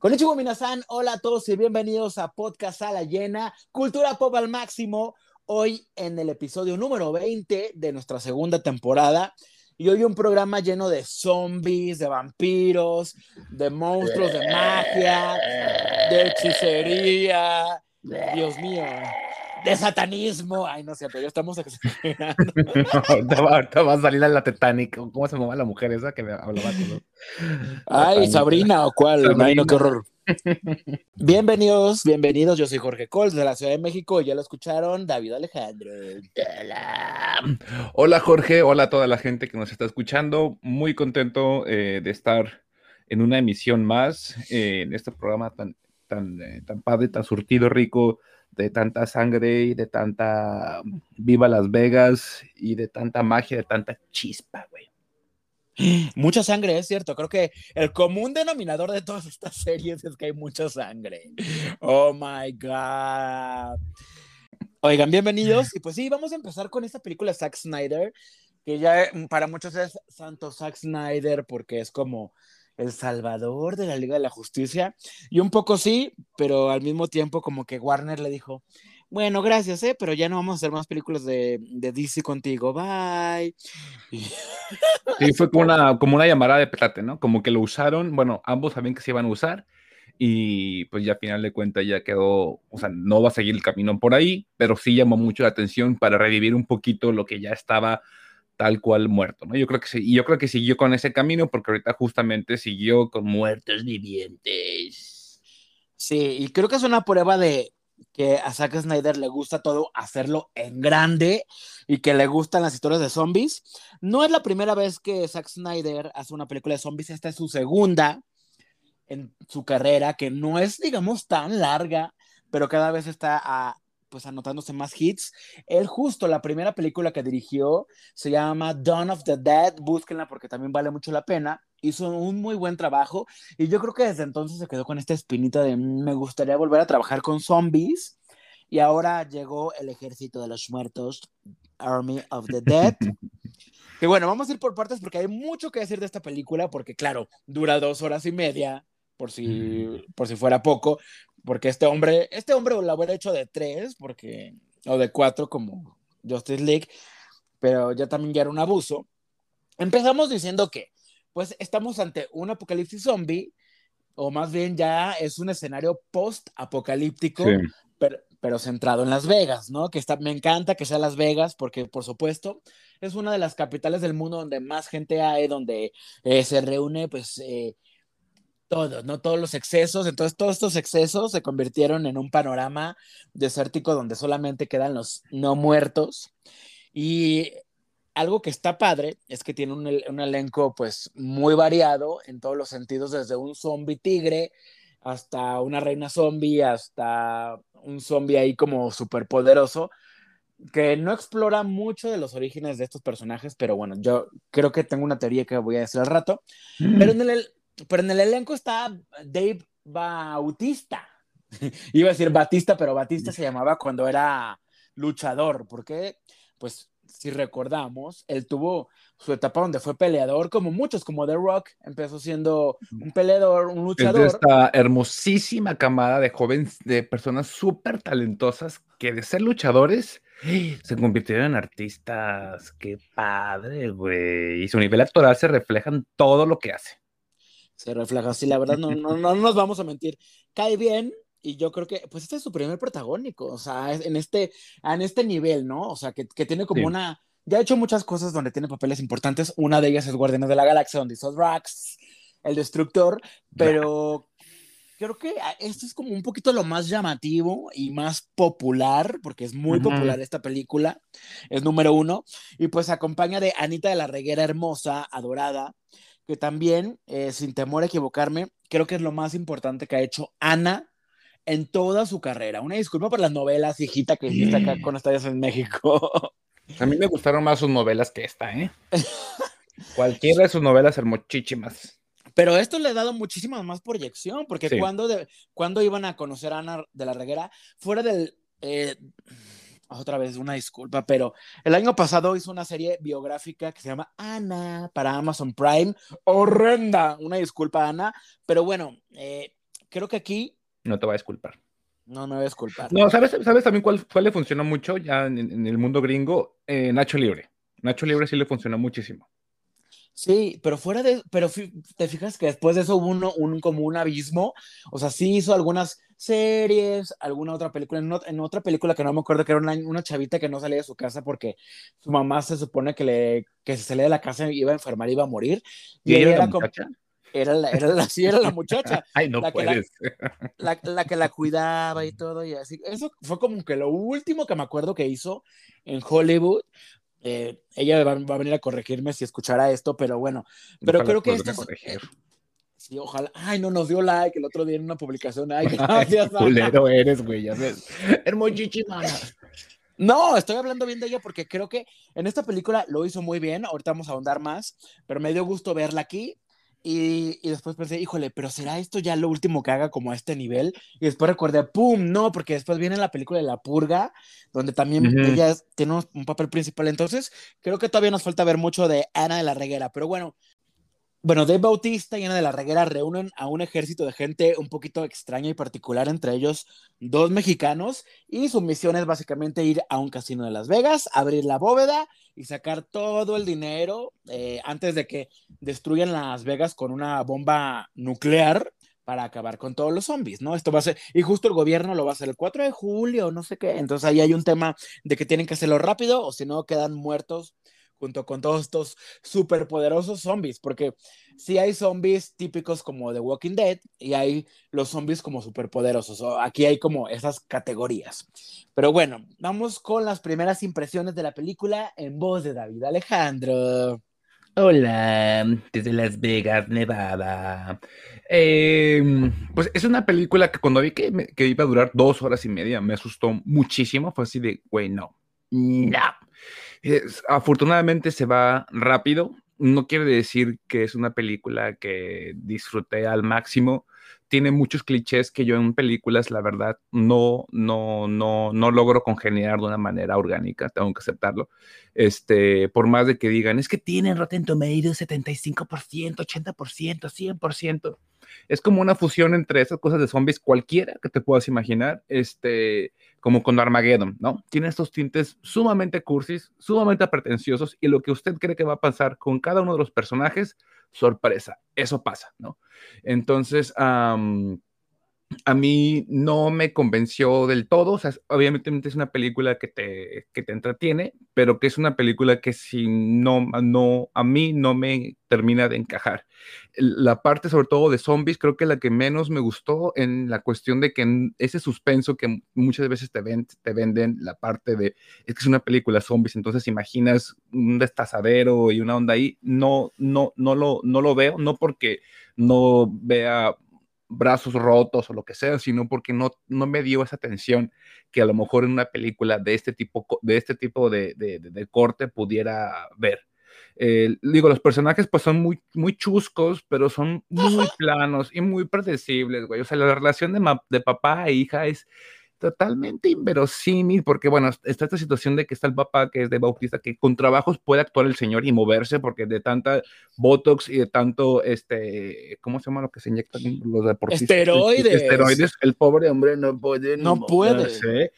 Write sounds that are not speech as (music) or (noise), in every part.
Konnichiwa Minasan, hola a todos y bienvenidos a Podcast a la Llena, Cultura Pop al Máximo. Hoy en el episodio número 20 de nuestra segunda temporada. Y hoy un programa lleno de zombies, de vampiros, de monstruos, de magia, de hechicería. Dios mío de satanismo. Ay, no sé, pero ya estamos (laughs) exagerando. ahorita, va, a salir a la Titanic. ¿Cómo se llama la mujer esa que me hablaba todo? Ay, Sabrina o cuál. Ay, no, qué horror. bienvenidos, bienvenidos. Yo soy Jorge Cols de la Ciudad de México ya lo escucharon, David Alejandro. Hola Jorge, hola a toda la gente que nos está escuchando. Muy contento eh, de estar en una emisión más eh, en este programa tan, tan, eh, tan padre, tan surtido, rico de tanta sangre y de tanta viva Las Vegas y de tanta magia, de tanta chispa, güey. Mucha sangre, es cierto. Creo que el común denominador de todas estas series es que hay mucha sangre. Oh my God. Oigan, bienvenidos. Y pues sí, vamos a empezar con esta película Zack Snyder, que ya para muchos es Santo Zack Snyder porque es como el salvador de la Liga de la Justicia. Y un poco sí, pero al mismo tiempo como que Warner le dijo, bueno, gracias, ¿eh? pero ya no vamos a hacer más películas de, de DC contigo, bye. (laughs) Sí, fue como una, como una llamada de plate, ¿no? Como que lo usaron, bueno, ambos sabían que se iban a usar y pues ya a final de cuentas ya quedó, o sea, no va a seguir el camino por ahí, pero sí llamó mucho la atención para revivir un poquito lo que ya estaba tal cual muerto, ¿no? Yo creo que sí, yo creo que siguió con ese camino porque ahorita justamente siguió con muertos vivientes. Sí, y creo que es una prueba de que a Zack Snyder le gusta todo hacerlo en grande y que le gustan las historias de zombies. No es la primera vez que Zack Snyder hace una película de zombies, esta es su segunda en su carrera, que no es, digamos, tan larga, pero cada vez está a, pues anotándose más hits. Él justo la primera película que dirigió se llama Dawn of the Dead, búsquenla porque también vale mucho la pena. Hizo un muy buen trabajo y yo creo que desde entonces se quedó con esta espinita de mm, me gustaría volver a trabajar con zombies. Y ahora llegó el ejército de los muertos, Army of the Dead. (laughs) que bueno, vamos a ir por partes porque hay mucho que decir de esta película, porque claro, dura dos horas y media, por si, por si fuera poco, porque este hombre, este hombre lo hubiera hecho de tres, porque, o de cuatro como Justice League, pero ya también ya era un abuso. Empezamos diciendo que, pues estamos ante un apocalipsis zombie, o más bien ya es un escenario post-apocalíptico, pero, pero, centrado en Las Vegas, ¿no? Que está, me encanta que sea Las Vegas, porque por supuesto es una de las capitales del mundo donde más gente hay, donde eh, se reúne, pues, eh, todo, ¿no? Todos los excesos. Entonces, todos estos excesos se convirtieron en un panorama desértico donde solamente quedan los no muertos. Y algo que está padre es que tiene un, elenco, pues, muy variado en todos los sentidos, desde un zombie tigre hasta una reina zombie, hasta un zombie ahí como súper poderoso, que no explora mucho de los orígenes de estos personajes, pero bueno, yo creo que tengo una teoría que voy a decir al rato. Pero en el, pero en el elenco está Dave Bautista. (laughs) Iba a decir Batista, pero Batista se llamaba cuando era luchador, porque, pues, si recordamos, él tuvo su etapa donde fue peleador, como muchos, como The Rock, empezó siendo un peleador, un luchador. Es de esta hermosísima camada de jóvenes, de personas súper talentosas que de ser luchadores se convirtieron en artistas. Qué padre, güey. Y su nivel actoral se refleja en todo lo que hace se refleja. Así, la verdad, no, no, no nos vamos a mentir. Cae bien, y yo creo que, pues este es su primer protagónico, o sea, en este, en este nivel, ¿no? O sea, que, que tiene como una, ya ha hecho muchas cosas donde tiene papeles importantes, una de ellas es Guardianes de la Galaxia, donde hizo Drax, el Destructor, pero creo que esto es como un poquito lo más llamativo y más popular, porque es muy popular esta película, es número uno, y pues acompaña de Anita de la Reguera Hermosa, adorada, que también, eh, sin temor a equivocarme, creo que es lo más importante que ha hecho Ana en toda su carrera. Una disculpa por las novelas, hijita, que hiciste acá con Estadios en México. (laughs) A mí me gustaron más sus novelas que esta, ¿eh? (laughs) Cualquiera de sus novelas hermosísimas. Pero esto le ha dado muchísima más proyección, porque cuando, de, cuando iban a conocer a Ana de la Reguera, fuera del... Eh, otra vez una disculpa, pero el año pasado hizo una serie biográfica que se llama Ana para Amazon Prime. Horrenda, una disculpa, Ana, pero bueno, eh, creo que aquí... No te va a disculpar. No me voy a disculpar. No, ¿sabes, ¿sabes también cuál, cuál le funcionó mucho ya en, el mundo gringo? Eh, Nacho Libre. Nacho Libre sí le funcionó muchísimo. Sí, pero fuera de, pero te fijas que después de eso hubo uno, un, como un abismo, o sea, sí hizo algunas series, alguna otra película, en, otra película que no me acuerdo que era una, una, chavita que no salía de su casa porque su mamá se supone que le, que se salía de la casa y iba a enfermar, iba a morir. Y, ella era, como, era la, era la, sí, era la muchacha. (laughs) Ay, no la puedes. Que la, la, que la (laughs) cuidaba y todo, y así. Eso fue como que lo último que me acuerdo que hizo en Hollywood, eh, ella va, a venir a corregirme si escuchara esto, pero bueno, pero creo que esto es, Sí, ojalá. Ay, no nos dio like el otro día en una publicación. Ay, (laughs) gracias. culero eres, güey, ya. No, estoy hablando bien de ella porque creo que en esta película lo hizo muy bien. Ahorita vamos a ahondar más, pero me dio gusto verla aquí. Y, y, después pensé, híjole, pero ¿será esto ya lo último que haga como a este nivel? Y después recordé, ¡pum! No, porque después viene la película de La Purga, donde también ella tiene un, papel principal. Entonces, creo que todavía nos falta ver mucho de Ana de la Reguera. Pero bueno, bueno, Dave Bautista y Ana de la Reguera reúnen a un ejército de gente un poquito extraña y particular, entre ellos dos mexicanos, y su misión es básicamente ir a un casino de Las Vegas, abrir la bóveda y sacar todo el dinero eh, antes de que destruyan Las Vegas con una bomba nuclear para acabar con todos los zombies, ¿no? Esto va a ser, y justo el gobierno lo va a hacer el 4 de julio, no sé qué, entonces ahí hay un tema de que tienen que hacerlo rápido o si no quedan muertos junto con todos estos superpoderosos zombies, porque sí hay zombies típicos como The Walking Dead y hay los zombies como superpoderosos. Aquí hay como esas categorías. Pero bueno, vamos con las primeras impresiones de la película en voz de David Alejandro. Hola, desde Las Vegas, Nevada. Em, pues es una película que cuando vi que, que, iba a durar dos horas y media me asustó muchísimo. Fue así de, güey, no, no afortunadamente se va rápido. No quiere decir que es una película que disfruté al máximo. Tiene muchos clichés que yo en películas, la verdad, no, no, no, no logro congeniar de una manera orgánica, tengo que aceptarlo. Este, por más de que digan, es que tienen Rotten Tomatoes 75%, 80%, 100% es como una fusión entre esas cosas de zombies cualquiera que te puedas imaginar, este, como con Armageddon, ¿no? Tiene estos tintes sumamente cursis, sumamente pretenciosos y lo que usted cree que va a pasar con cada uno de los personajes, sorpresa, eso pasa, ¿no? Entonces, a mí no me convenció del todo. O sea, obviamente es una película que te, que te entretiene, pero que es una película que si no, no, a mí no me termina de encajar. La parte sobre todo de zombies, creo que la que menos me gustó en la cuestión de que ese suspenso que muchas veces te, ven, te venden, la parte de, es que es una película zombies, entonces imaginas un destazadero y una onda ahí, no, no, no lo, no lo veo, no porque no vea brazos rotos o lo que sea, sino porque no, no me dio esa atención que a lo mejor en una película de este tipo de, este tipo de, de, corte pudiera ver. Eh, digo, los personajes pues son muy, muy chuscos, pero son muy planos y muy predecibles, güey. O sea, la relación de, de papá e hija es, totalmente inverosímil, porque bueno, está esta situación de que está el papá que es de Bautista, que con trabajos puede actuar el señor y moverse, porque de tanta Botox y de tanto, este, ¿cómo se llama lo que se inyectan los deportistas? Esteroides. Esteroides, el pobre hombre no puede. No puede.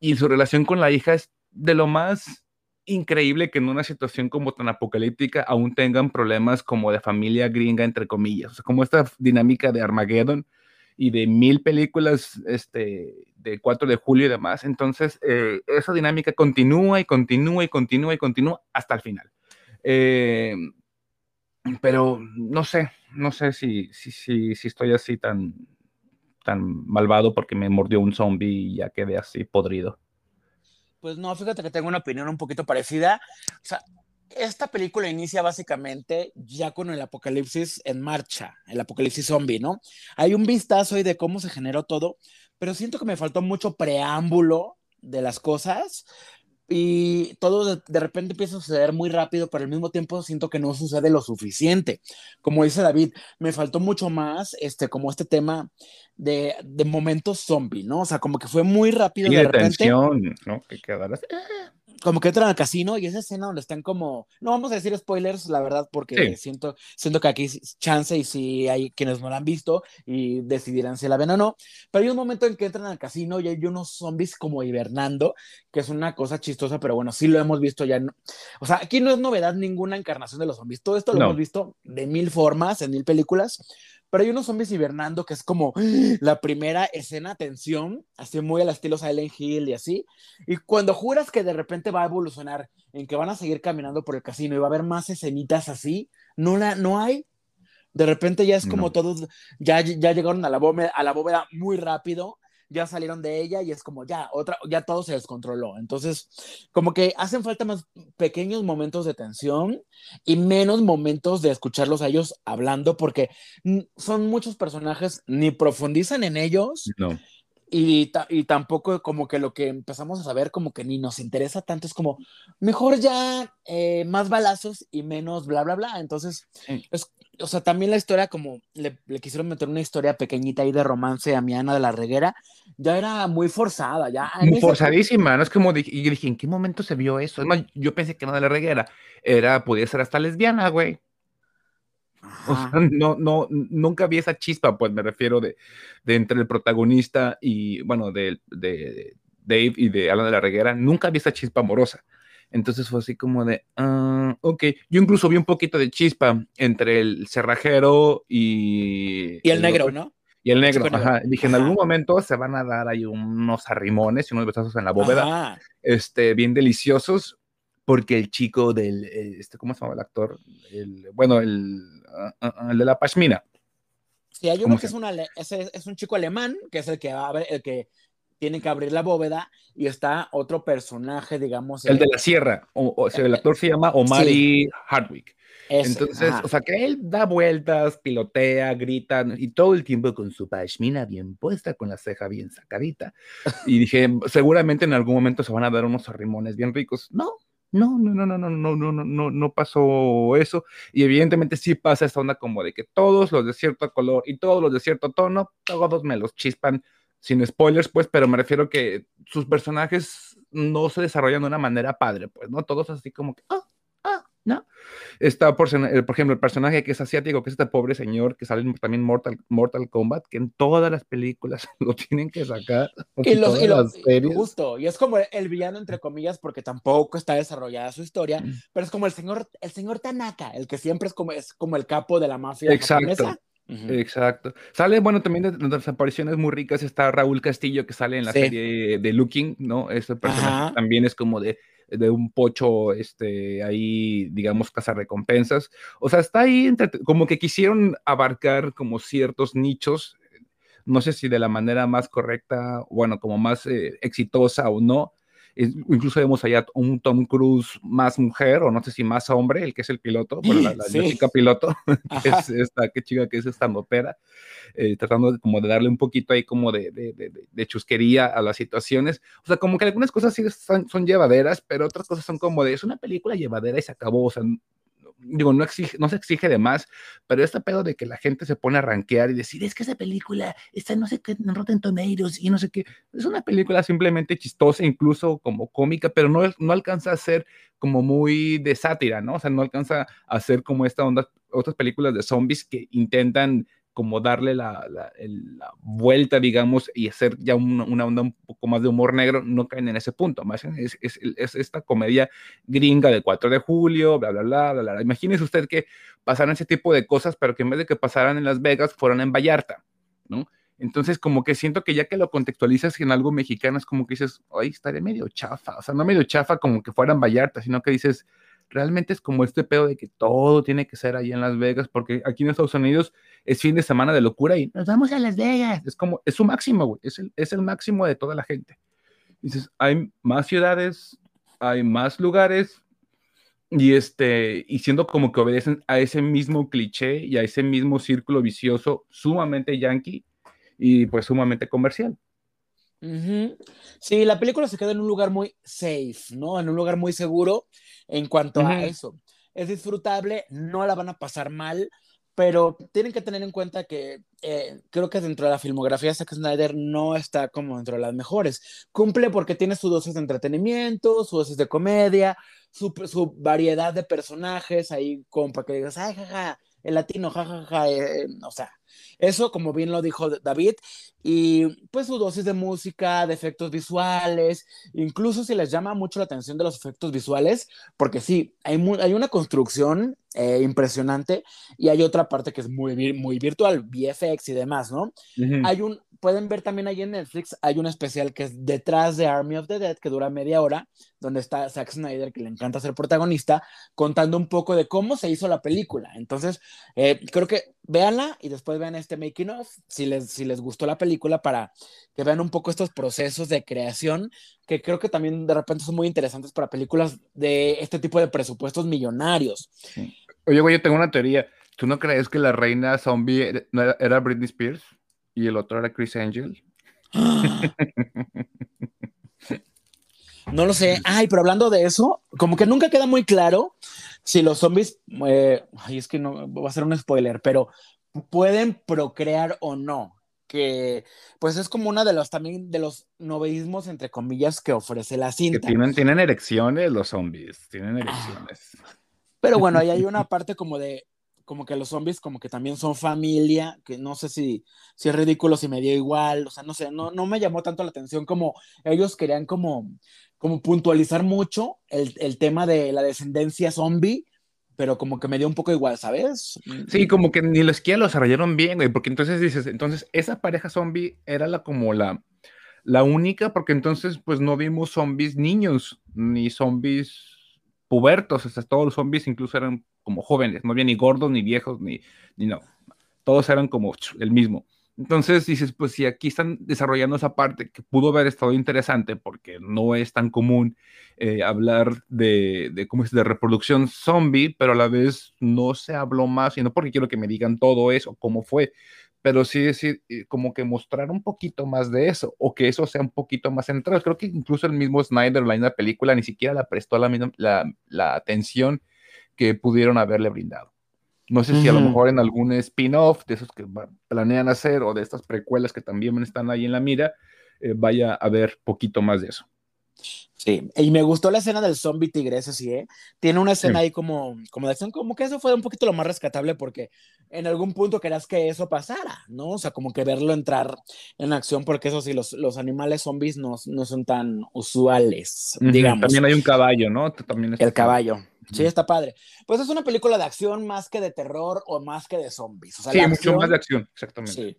Y su relación con la hija es de lo más increíble que en una situación como tan apocalíptica aún tengan problemas como de familia gringa, entre comillas. O sea, como esta dinámica de Armageddon y de mil películas este, de 4 de julio y demás. Entonces, eh, esa dinámica continúa y continúa y continúa y continúa hasta el final. Eh, pero no sé, no sé si, si, si, si, estoy así tan, tan malvado porque me mordió un zombie y ya quedé así podrido. Pues no, fíjate que tengo una opinión un poquito parecida. O sea, esta película inicia básicamente ya con el apocalipsis en marcha, el apocalipsis zombie, ¿no? Hay un vistazo ahí de cómo se generó todo, pero siento que me faltó mucho preámbulo de las cosas y todo de, repente empieza a suceder muy rápido, pero al mismo tiempo siento que no sucede lo suficiente. Como dice David, me faltó mucho más, este, como este tema de, momentos zombie, ¿no? O sea, como que fue muy rápido y de, repente. Tensión, ¿no? Que quedaras. Como que entran al casino y esa escena donde están como, no vamos a decir spoilers, la verdad, porque siento, siento que aquí chance y si hay quienes no la han visto y decidirán si la ven o no, pero hay un momento en que entran al casino y hay unos zombies como hibernando, que es una cosa chistosa, pero bueno, sí lo hemos visto ya. o sea, aquí no es novedad ninguna encarnación de los zombies, todo esto lo hemos visto de mil formas, en mil películas, pero hay unos zombies hibernando que es como (gasps) la primera escena tensión, así muy al estilo Silent Hill y así. Y cuando juras que de repente va a evolucionar en que van a seguir caminando por el casino y va a haber más escenitas así, no, la, no hay. De repente ya es como todos, ya, ya llegaron a la, bóveda, a la bóveda muy rápido ya salieron de ella y es como ya, otra, ya todo se descontroló. Entonces, como que hacen falta más pequeños momentos de tensión y menos momentos de escucharlos a ellos hablando porque son muchos personajes, ni profundizan en ellos. No. Y, y, tampoco como que lo que empezamos a saber como que ni nos interesa tanto, es como mejor ya eh, más balazos y menos bla, bla, bla. Entonces, es, o sea, también la historia, como le, quisieron meter una historia pequeñita ahí de romance a mi Ana de la Reguera, ya era muy forzada, ya. Muy forzadísima, ¿no? Es como, dije, y dije, ¿en qué momento se vio eso? Es más, yo pensé que Ana de la Reguera era, podía ser hasta lesbiana, güey. O sea, no, no, nunca vi esa chispa, pues me refiero de, de entre el protagonista y, bueno, de, de Dave y de Ana de la Reguera, nunca vi esa chispa amorosa. Entonces fue así como de, ah, ok. Yo incluso vi un poquito de chispa entre el cerrajero y... Y el, negro, ¿no? Y el negro, ajá. Dije, en algún momento se van a dar ahí unos arrimones y unos besazos en la bóveda, este, bien deliciosos, porque el chico del, este, ¿cómo se llama el actor? El, bueno, el, ah, ah, el de la pashmina. Sí, hay uno que es, una, es, es, un chico alemán, que es el que, el que tienen que abrir la bóveda y está otro personaje, digamos. El, de la sierra, o, sea, el actor se llama Omari Hardwick. Entonces, o sea, que él da vueltas, pilotea, grita y todo el tiempo con su pashmina bien puesta, con la ceja bien sacadita. Y dije, seguramente en algún momento se van a dar unos arrimones bien ricos. No, no, no, no, no, no, no, no, no, no pasó eso. Y evidentemente sí pasa esta onda como de que todos los de cierto color y todos los de cierto tono, todos me los chispan sin spoilers, pues, pero me refiero que sus personajes no se desarrollan de una manera padre, pues, ¿no? Todos así como que, ah, ah, ¿no? Está, por, eh, por ejemplo, el personaje que es asiático, que es este pobre señor que sale también Mortal, Mortal Kombat, que en todas las películas (laughs) lo tienen que sacar. Y, los, y, series. justo, y es como el villano, entre comillas, porque tampoco está desarrollada su historia, mm. pero es como el señor, el señor Tanaka, el que siempre es como, es como el capo de la mafia Exacto. Japonesa Exacto. Sale, bueno, también de, las apariciones muy ricas está Raúl Castillo que sale en la serie de Looking, ¿no? Este personaje también es como de, de, un pocho, este, ahí, digamos, recompensas. O sea, está ahí, como que quisieron abarcar como ciertos nichos, no sé si de la manera más correcta, bueno, como más eh, exitosa o no, incluso vemos allá un Tom Cruise más mujer, o no sé si más hombre, el que es el piloto, la, chica piloto, (laughs) que es esta que chica que es esta notera, eh, tratando de, como de darle un poquito ahí como de, de, de, chusquería a las situaciones. O sea, como que algunas cosas sí son, son, llevaderas, pero otras cosas son como de, es una película llevadera y se acabó, o sea, digo, no, exige, no se exige de más, pero este pedo de que la gente se pone a rankear y decir, es que esa película está no sé qué en Rotten Tomatoes y no sé qué, es una película simplemente chistosa, incluso como cómica, pero no, no alcanza a ser como muy de sátira, ¿no? O sea, no alcanza a ser como esta onda, otras películas de zombies que intentan como darle la, la, vuelta, digamos, y hacer ya una, onda un poco más de humor negro, no caen en ese punto. Más es, es, es, esta comedia gringa del 4 de julio, bla, bla, bla, bla, bla. Imagínese usted que pasaran ese tipo de cosas, pero que en vez de que pasaran en Las Vegas, fueran en Vallarta, ¿no? Entonces, como que siento que ya que lo contextualizas en algo mexicano, es como que dices, ay, estaría medio chafa. O sea, no medio chafa como que fueran Vallarta, sino que dices, realmente es como este pedo de que todo tiene que ser ahí en Las Vegas, porque aquí en Estados Unidos es fin de semana de locura y nos vamos a Las Vegas. Es como, es su máximo, es el, es el máximo de toda la gente. Dices, hay más ciudades, hay más lugares, y este, y siendo como que obedecen a ese mismo cliché y a ese mismo círculo vicioso sumamente yankee y pues sumamente comercial. Sí, la película se queda en un lugar muy safe, ¿no? En un lugar muy seguro en cuanto a eso. Es disfrutable, no la van a pasar mal, pero tienen que tener en cuenta que eh, creo que dentro de la filmografía Zack Snyder no está como dentro de las mejores. Cumple porque tiene su dosis de entretenimiento, su dosis de comedia, su, su variedad de personajes ahí, como para que digas, ay, jaja, el latino, jajaja, ja, ja, eh, o sea, eso, como bien lo dijo David, y pues su dosis de música, de efectos visuales, incluso si les llama mucho la atención de los efectos visuales, porque sí, hay, hay una construcción eh, impresionante y hay otra parte que es muy, muy virtual, VFX y demás, ¿no? Uh -huh. Hay un, pueden ver también ahí en Netflix, hay un especial que es detrás de Army of the Dead, que dura media hora, donde está Zack Snyder, que le encanta ser protagonista, contando un poco de cómo se hizo la película. Entonces, eh, creo que véanla y después vean este making of, si les, si les gustó la película, para que vean un poco estos procesos de creación, que creo que también de repente son muy interesantes para películas de este tipo de presupuestos millonarios. Oye, güey, yo tengo una teoría. ¿Tú no crees que la reina zombie era Britney Spears y el otro era Chris Angel? (gasps) No lo sé. Ay, pero hablando de eso, como que nunca queda muy claro si los zombies, eh, ay, es que no va a ser un spoiler, pero pueden procrear o no. Que pues es como una de los también de los novedismos entre comillas que ofrece la cinta. Que tienen, tienen erecciones los zombies, tienen erecciones. Pero bueno, ahí hay una parte como de como que los zombies como que también son familia, que no sé si, si es ridículo, si me dio igual, o sea, no sé, no, no me llamó tanto la atención como ellos querían como, como puntualizar mucho el, el tema de la descendencia zombie, pero como que me dio un poco igual, ¿sabes? Sí, como que ni los que lo desarrollaron bien, güey, porque entonces dices, entonces esa pareja zombie era la como la, la única, porque entonces pues no vimos zombies niños, ni zombies pubertos, o sea, todos los zombies incluso eran como jóvenes, no había ni gordos, ni viejos, ni, ni no, todos eran como el mismo. Entonces dices, pues si aquí están desarrollando esa parte que pudo haber estado interesante porque no es tan común eh, hablar de, de, ¿cómo es? de reproducción zombie, pero a la vez no se habló más, y no porque quiero que me digan todo eso, cómo fue, pero sí decir, como que mostrar un poquito más de eso, o que eso sea un poquito más central. Creo que incluso el mismo Snyder, la misma película, ni siquiera la prestó la, la, la atención que pudieron haberle brindado. No sé si a lo mejor en algún spin-off de esos que planean hacer o de estas precuelas que también están ahí en la mira, eh, vaya a haber poquito más de eso. Sí, y me gustó la escena del zombie tigre, eso sí, ¿eh? Tiene una escena sí. ahí como, como de acción, como que eso fue un poquito lo más rescatable porque en algún punto querías que eso pasara, ¿no? O sea, como que verlo entrar en acción porque eso sí, los, los animales zombies no, no son tan usuales, uh -huh. digamos. También hay un caballo, ¿no? También El caballo. Sí, está padre. Pues es una película de acción más que de terror o más que de zombies. O sea, sí, acción, mucho más de acción, exactamente. Sí.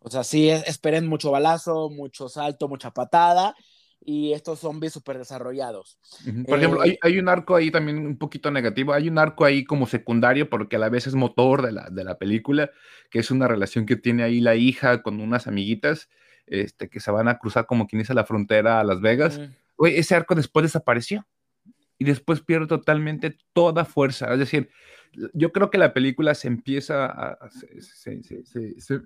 O sea, sí, esperen mucho balazo, mucho salto, mucha patada y estos zombies súper desarrollados. Uh -huh. Por eh, ejemplo, hay, hay, un arco ahí también un poquito negativo. Hay un arco ahí como secundario porque a la vez es motor de la, de la película, que es una relación que tiene ahí la hija con unas amiguitas este, que se van a cruzar como quien dice la frontera a Las Vegas. Uh -huh. Oye, ese arco después desapareció y después pierde totalmente toda fuerza. Es decir, yo creo que la película se empieza a... Si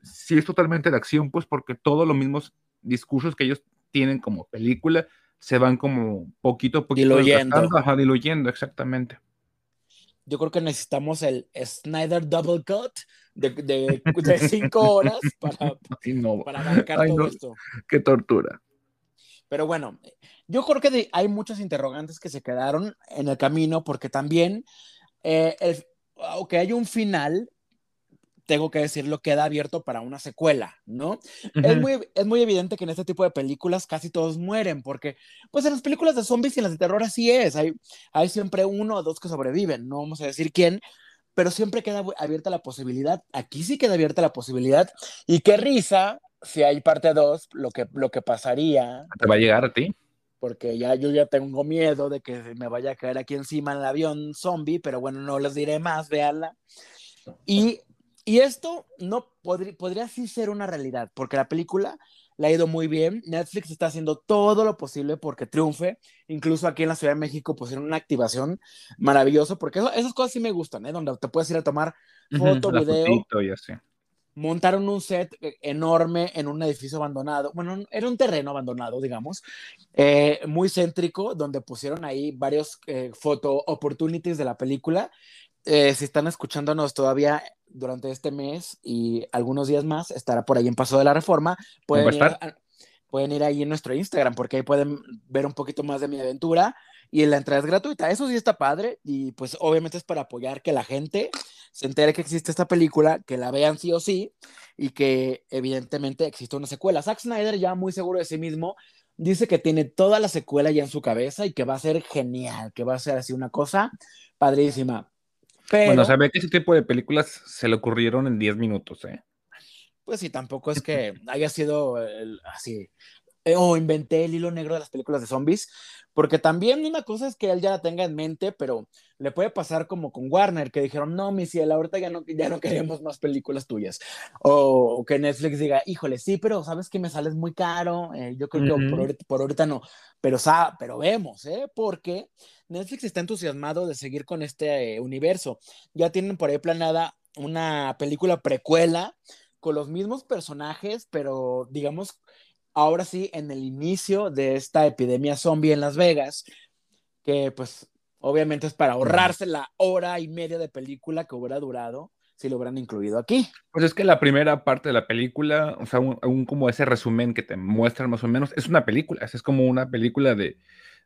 sí es totalmente de acción, pues porque todos los mismos discursos que ellos tienen como película se van como poquito a poquito diluyendo. Ajá, diluyendo, exactamente. Yo creo que necesitamos el Snyder Double Cut de, de, de cinco horas para, (laughs) Ay, no. para abarcar Ay, todo no. esto. Qué tortura. Pero bueno, yo creo que de, hay muchos interrogantes que se quedaron en el camino porque también, eh, el, aunque hay un final, tengo que decirlo, queda abierto para una secuela, ¿no? Uh -huh. es, muy, es muy evidente que en este tipo de películas casi todos mueren, porque pues en las películas de zombies y en las de terror así es, hay, hay siempre uno o dos que sobreviven, no vamos a decir quién, pero siempre queda abierta la posibilidad, aquí sí queda abierta la posibilidad, y qué risa si hay parte 2, lo que, lo que pasaría. ¿Te va a llegar a ti? Porque ya yo ya tengo miedo de que me vaya a caer aquí encima en el avión zombie, pero bueno, no les diré más, véanla. Y, y esto no podría, podría sí ser una realidad, porque la película le ha ido muy bien. Netflix está haciendo todo lo posible porque triunfe. Incluso aquí en la Ciudad de México pusieron una activación maravillosa, porque eso, esas cosas sí me gustan, ¿eh? donde te puedes ir a tomar foto, uh -huh, video. Fotito y así montaron un set enorme en un edificio abandonado, bueno, era un terreno abandonado, digamos, eh, muy céntrico, donde pusieron ahí varios eh, photo opportunities de la película eh, si están escuchándonos todavía durante este mes y algunos días más, estará por ahí en Paso de la Reforma. Pueden ir, pueden ir ahí en nuestro Instagram porque ahí pueden ver un poquito más de mi aventura y la entrada es gratuita. Eso sí está padre y pues obviamente es para apoyar que la gente se entere que existe esta película, que la vean sí o sí y que evidentemente existe una secuela. Zack Snyder ya muy seguro de sí mismo dice que tiene toda la secuela ya en su cabeza y que va a ser genial, que va a ser así una cosa padrísima. Pero, bueno, sabe que ese tipo de películas se le ocurrieron en 10 minutos, ¿eh? Pues sí, tampoco es que haya sido así, eh, o inventé el hilo negro de las películas de zombies, porque también una cosa es que él ya la tenga en mente, pero le puede pasar como con Warner, que dijeron, no, mi cielo, ahorita ya no, ya no queremos más películas tuyas. O, que Netflix diga, híjole, sí, pero sabes que me sales muy caro, eh, yo creo que por, ahorita, por, ahorita, no, pero, pero vemos, ¿eh? Porque Netflix está entusiasmado de seguir con este eh, universo. Ya tienen por ahí planeada una película precuela con los mismos personajes, pero digamos ahora sí, en el inicio de esta epidemia zombie en Las Vegas, que pues obviamente es para ahorrarse la hora y media de película que hubiera durado si lo hubieran incluido aquí. Pues es que la primera parte de la película, o sea, un, como ese resumen que te muestran más o menos, es una película, es como una película de,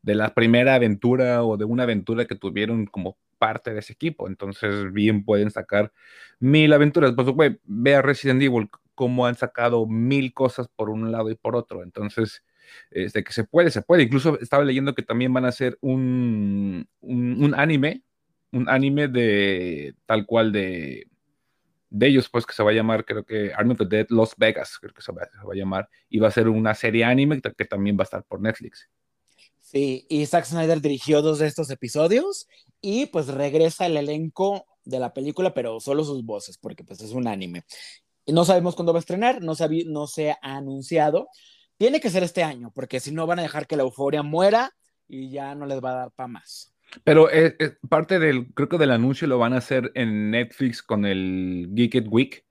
de la primera aventura o de una aventura que tuvieron como parte de ese equipo. Entonces, bien pueden sacar mil aventuras. Pues, güey, ve a Resident Evil, cómo han sacado mil cosas por un lado y por otro. Entonces, este, que se puede, se puede. Incluso estaba leyendo que también van a hacer un, un, anime, un anime de tal cual de, de ellos, pues que se va a llamar, creo que Army of the Dead Los Vegas, creo que se va, a llamar, y va a ser una serie anime que también va a estar por Netflix. Sí, y Zack Snyder dirigió dos de estos episodios y pues regresa el elenco de la película, pero solo sus voces, porque pues es un anime. No sabemos cuándo va a estrenar, no, no se ha anunciado. Tiene que ser este año, porque si no van a dejar que la euforia muera y ya no les va a dar para más. Pero es, eh, eh, parte del, creo que del anuncio lo van a hacer en Netflix con el Geeked Week,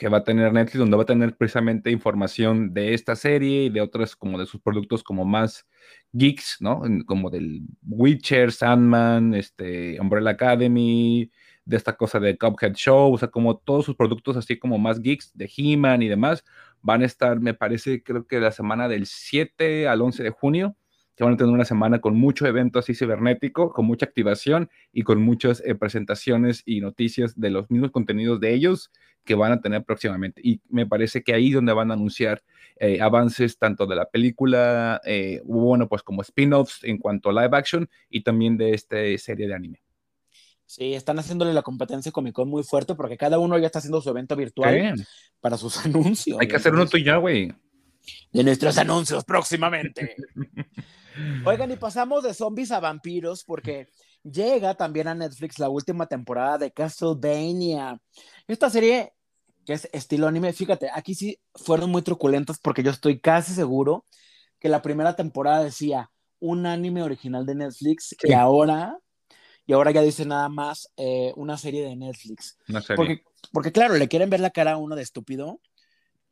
que va a tener Netflix, donde va a tener precisamente información de esta serie y de otras como de sus productos como más geeks, ¿no? Como del Witcher, Sandman, este, Umbrella Academy, de esta cosa de Cuphead Show, o sea, como todos sus productos así como más geeks de He-Man y demás, van a estar, me parece, creo que la semana del 7 al 11 de junio, que van a tener una semana con mucho evento así cibernético, con mucha activación y con muchas eh, presentaciones y noticias de los mismos contenidos de ellos que van a tener próximamente. Y me parece que ahí es donde van a anunciar eh, avances tanto de la película, eh, bueno, pues como spin-offs en cuanto a live action y también de esta serie de anime. Sí, están haciéndole la competencia Comic Con muy fuerte porque cada uno ya está haciendo su evento virtual para sus (laughs) anuncios. Hay que hacer uno tuyo, güey. De nuestros anuncios próximamente. (laughs) Oigan, y pasamos de zombies a vampiros porque llega también a Netflix la última temporada de Castlevania. Esta serie que es estilo anime, fíjate, aquí sí fueron muy truculentos porque yo estoy casi seguro que la primera temporada decía un anime original de Netflix y ahora y ahora ya dice nada más eh, una serie de Netflix. Porque, porque, claro, le quieren ver la cara a uno de estúpido.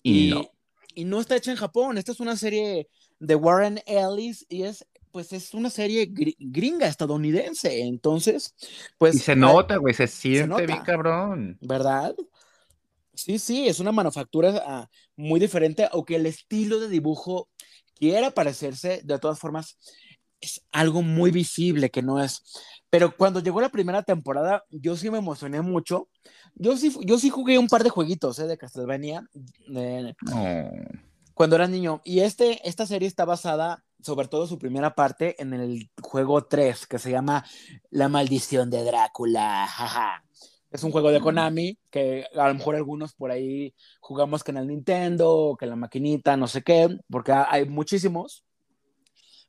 Y, no. y no está hecha en Japón. Esta es una serie de Warren Ellis y es pues es una serie gringa estadounidense. Entonces, pues. Y se nota, güey, se siente bien cabrón. ¿Verdad? Sí, sí, es una manufactura ah, muy diferente, aunque el estilo de dibujo quiera parecerse, de todas formas, es algo muy visible que no es. Pero cuando llegó la primera temporada, yo sí me emocioné mucho. Yo sí, yo sí jugué un par de jueguitos ¿eh? de Castlevania cuando era niño. Y este, esta serie está basada, sobre todo su primera parte, en el juego 3, que se llama La Maldición de Drácula. Es un juego de Konami que a lo mejor algunos por ahí jugamos que en el Nintendo, que en la maquinita, no sé qué, porque hay muchísimos.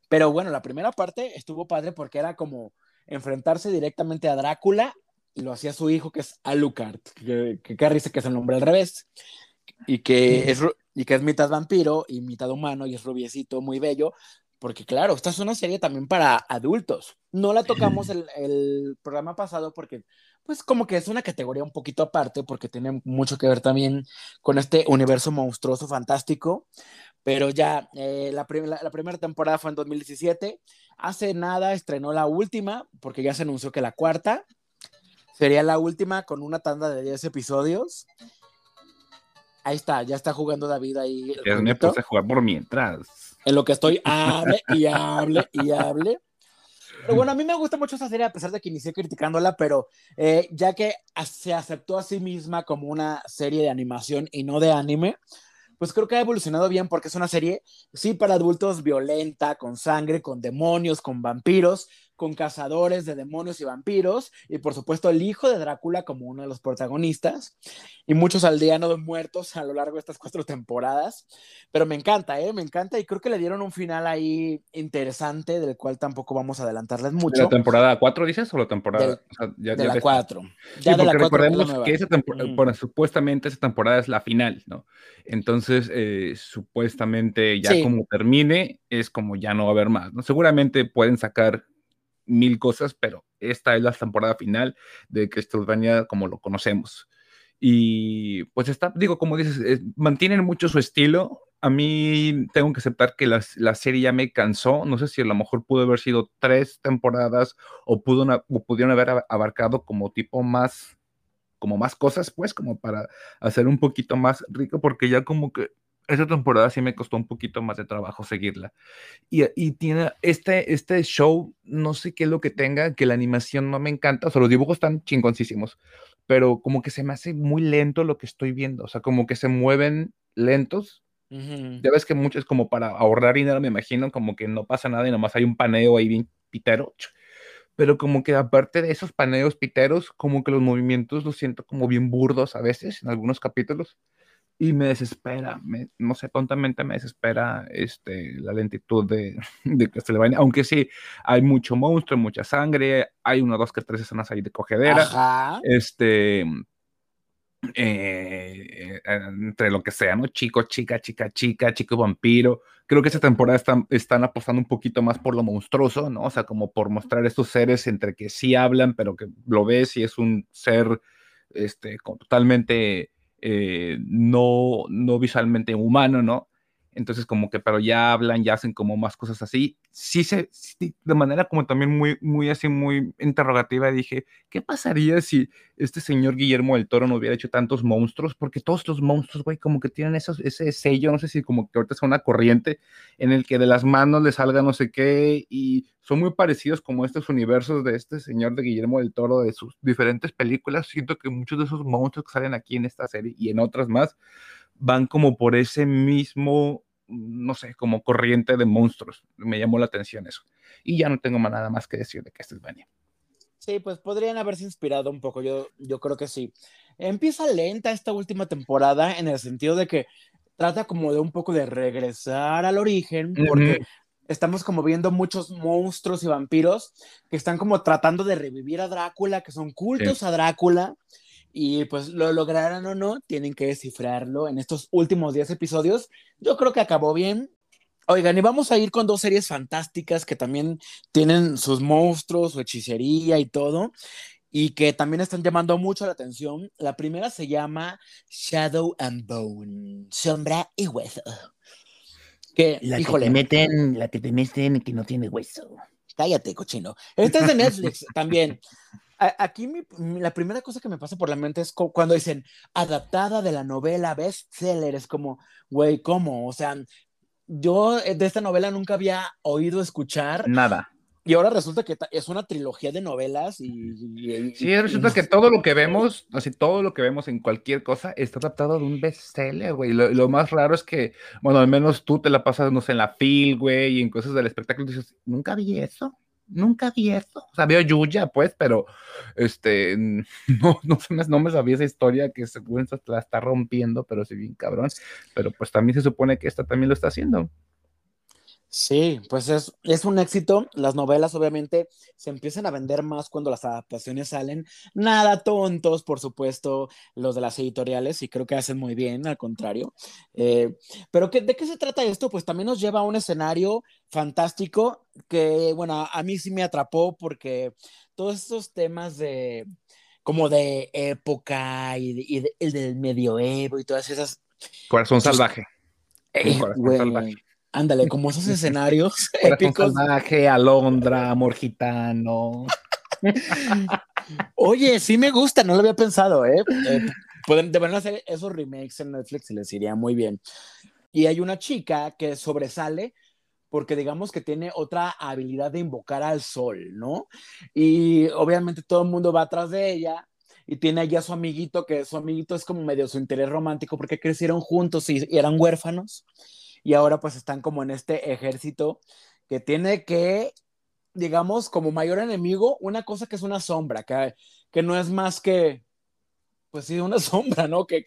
Pero bueno, la primera parte estuvo padre porque era como enfrentarse directamente a Drácula y lo hacía su hijo que es Alucard, que, que dice que es el nombre al revés y que es y que es mitad vampiro y mitad humano y es rubiecito, muy bello, porque claro, esta es una serie también para adultos. No la tocamos el, el, programa pasado porque, pues como que es una categoría un poquito aparte, porque tiene mucho que ver también con este universo monstruoso, fantástico, pero ya eh, la, la, primera temporada fue en 2017. Hace nada estrenó la última, porque ya se anunció que la cuarta Sería la última con una tanda de 10 episodios. Ahí está, ya está jugando David ahí. Que me puse a jugar por mientras. En lo que estoy, hable y hable y hable. Pero bueno, a mí me gusta mucho esa serie, a pesar de que inicié criticándola, pero eh, ya que se aceptó a sí misma como una serie de animación y no de anime, pues creo que ha evolucionado bien porque es una serie, sí, para adultos violenta, con sangre, con demonios, con vampiros, con cazadores de demonios y vampiros, y por supuesto el hijo de Drácula como uno de los protagonistas, y muchos aldeanos muertos a lo largo de estas cuatro temporadas. Pero me encanta, ¿eh? Me encanta, y creo que le dieron un final ahí interesante, del cual tampoco vamos a adelantarles mucho. ¿De la temporada 4 dices o la temporada? ya, de la 4. Ya de la 4. Recordemos que esa temporada, bueno, supuestamente esa temporada es la final, ¿no? Entonces, eh, supuestamente ya como termine, es como ya no va a haber más, ¿no? Seguramente pueden sacar mil cosas, pero esta es la temporada final de Castlevania como lo conocemos. Y pues está, digo, como dices, mantienen mucho su estilo. A mí tengo que aceptar que la, la, serie ya me cansó. No sé si a lo mejor pudo haber sido tres temporadas o, pudo o pudieron haber abarcado como tipo más, como más cosas, pues, como para hacer un poquito más rico, porque ya como que esta temporada sí me costó un poquito más de trabajo seguirla. Y, y, tiene este, este show, no sé qué es lo que tenga, que la animación no me encanta, o sea, los dibujos están chingoncísimos, pero como que se me hace muy lento lo que estoy viendo, o sea, como que se mueven lentos. Ya ves que mucho es como para ahorrar dinero, me imagino, como que no pasa nada y nomás hay un paneo ahí bien pitero. Pero como que aparte de esos paneos piteros, como que los movimientos los siento como bien burdos a veces en algunos capítulos y me desespera, no sé, tontamente me desespera este, la lentitud de, (laughs) de Castlevania, aunque sí, hay mucho monstruo, mucha sangre, hay uno, dos, que tres escenas ahí de cogedera, este, eh, entre lo que sea, ¿no? Chico, chica, chica, chica, chico vampiro, creo que esta temporada están, están apostando un poquito más por lo monstruoso, ¿no? O sea, como por mostrar estos seres entre que sí hablan, pero que lo ves y es un ser, este, totalmente eh, no, no visualmente humano, ¿no? Entonces como que, pero ya hablan, ya hacen como más cosas así. Sí, se, de manera como también muy, muy así, muy interrogativa, dije, ¿qué pasaría si este señor Guillermo del Toro no hubiera hecho tantos monstruos? Porque todos los monstruos, güey, como que tienen esos, ese sello, no sé si como que ahorita es una corriente en el que de las manos le salga no sé qué y son muy parecidos como estos universos de este señor de Guillermo del Toro, de sus diferentes películas. Siento que muchos de esos monstruos que salen aquí en esta serie y en otras más, van como por ese mismo, no sé, como corriente de monstruos. Me llamó la atención eso. Y ya no tengo más nada más que decir de Castlevania. Sí, pues podrían haberse inspirado un poco, yo, yo creo que sí. Empieza lenta esta última temporada en el sentido de que trata como de un poco de regresar al origen, porque estamos como viendo muchos monstruos y vampiros que están como tratando de revivir a Drácula, que son cultos a Drácula, y pues lo lograran o no, tienen que descifrarlo en estos últimos 10 episodios. Yo creo que acabó bien. Oigan, y vamos a ir con dos series fantásticas que también tienen sus monstruos, su hechicería y todo, y que también están llamando mucho la atención. La primera se llama Shadow and Bone, sombra y hueso. Que, la híjole, que te meten, la que te meten que no tiene hueso. Cállate, cochino. Esta es de Netflix también aquí la primera cosa que me pasa por la mente es cuando dicen adaptada de la novela bestseller, es como, güey, ¿cómo? O sea, yo de esta novela nunca había oído escuchar. Nada. Y ahora resulta que es una trilogía de novelas y... sí, resulta que todo lo que vemos, así todo lo que vemos en cualquier cosa está adaptado de un bestseller, güey. Lo, lo más raro es que, bueno, al menos tú te la pasas, no sé, en la fil, güey, y en cosas del espectáculo, y dices, nunca vi eso nunca vi eso. O sea, veo Yuya, pues, pero este, (laughs) no, no, me, no me sabía esa historia que según la está rompiendo, pero sí bien cabrón. Pero pues también se supone que esta también lo está haciendo. Sí, pues es, es, un éxito. Las novelas obviamente se empiezan a vender más cuando las adaptaciones salen. Nada tontos, por supuesto, los de las editoriales, y creo que hacen muy bien, al contrario. Eh, pero ¿de qué se trata esto? Pues también nos lleva a un escenario fantástico que, bueno, a mí sí me atrapó porque todos estos temas de como de época y, el del medioevo y todas esas... Corazón salvaje. Eh, corazón salvaje Ándale, como esos (laughs) escenarios (laughs) épicos. Personaje, Alondra, amor gitano. (laughs) Oye, sí me gusta, no lo había pensado, ¿eh? eh pueden, deberían hacer esos remakes en Netflix y les iría muy bien. Y hay una chica que sobresale porque digamos que tiene otra habilidad de invocar al sol, ¿no? Y obviamente todo el mundo va atrás de ella y tiene allá a su amiguito, que su amiguito es como medio su interés romántico porque crecieron juntos y, eran huérfanos y ahora pues están como en este ejército que tiene que, digamos, como mayor enemigo, una cosa que es una sombra, que, que no es más que pues sí, una (laughs) sombra, ¿no? Que,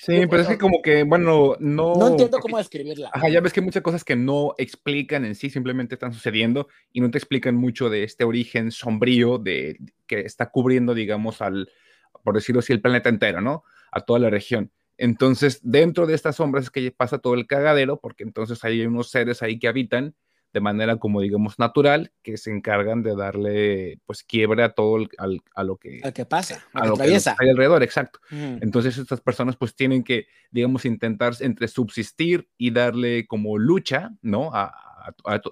sí, pero es que como que, bueno, no... No entiendo cómo describirla. Ajá, ya ves que hay muchas cosas que no explican en sí, simplemente están sucediendo y no te explican mucho de este origen sombrío de que está cubriendo, digamos, al, por decirlo así, el planeta entero, ¿no? A toda la región. Entonces, dentro de estas sombras es que pasa todo el cagadero, porque entonces hay unos seres ahí que habitan de manera como digamos natural, que se encargan de darle pues quiebre a todo a lo que... A que pasa, a, lo que, hay alrededor, exacto. Entonces estas personas pues tienen que, digamos, intentar entre subsistir y darle como lucha, ¿no? A,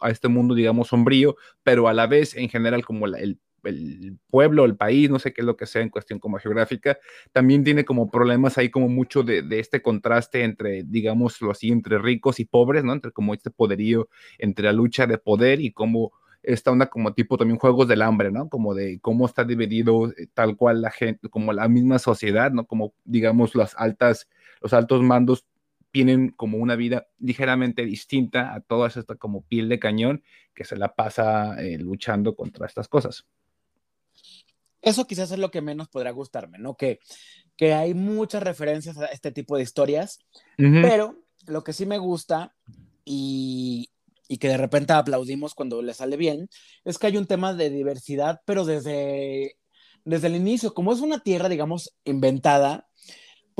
a este mundo, digamos, sombrío, pero a la vez en general como el el pueblo, el país, no sé qué es lo que sea en cuestión como geográfica, también tiene como problemas ahí como mucho de, este contraste entre, digámoslo así, entre ricos y pobres, ¿no? Entre como este poderío, entre la lucha de poder y cómo esta onda como tipo también juegos del hambre, ¿no? Como de cómo está dividido eh, tal cual la gente, como la misma sociedad, ¿no? Como digamos las altas, los altos mandos tienen como una vida ligeramente distinta a toda esta como piel de cañón que se la pasa eh, luchando contra estas cosas. Eso quizás es lo que menos podrá gustarme, ¿no? Que, que hay muchas referencias a este tipo de historias, pero lo que sí me gusta y, y que de repente aplaudimos cuando le sale bien, es que hay un tema de diversidad, pero desde, desde el inicio, como es una tierra, digamos, inventada,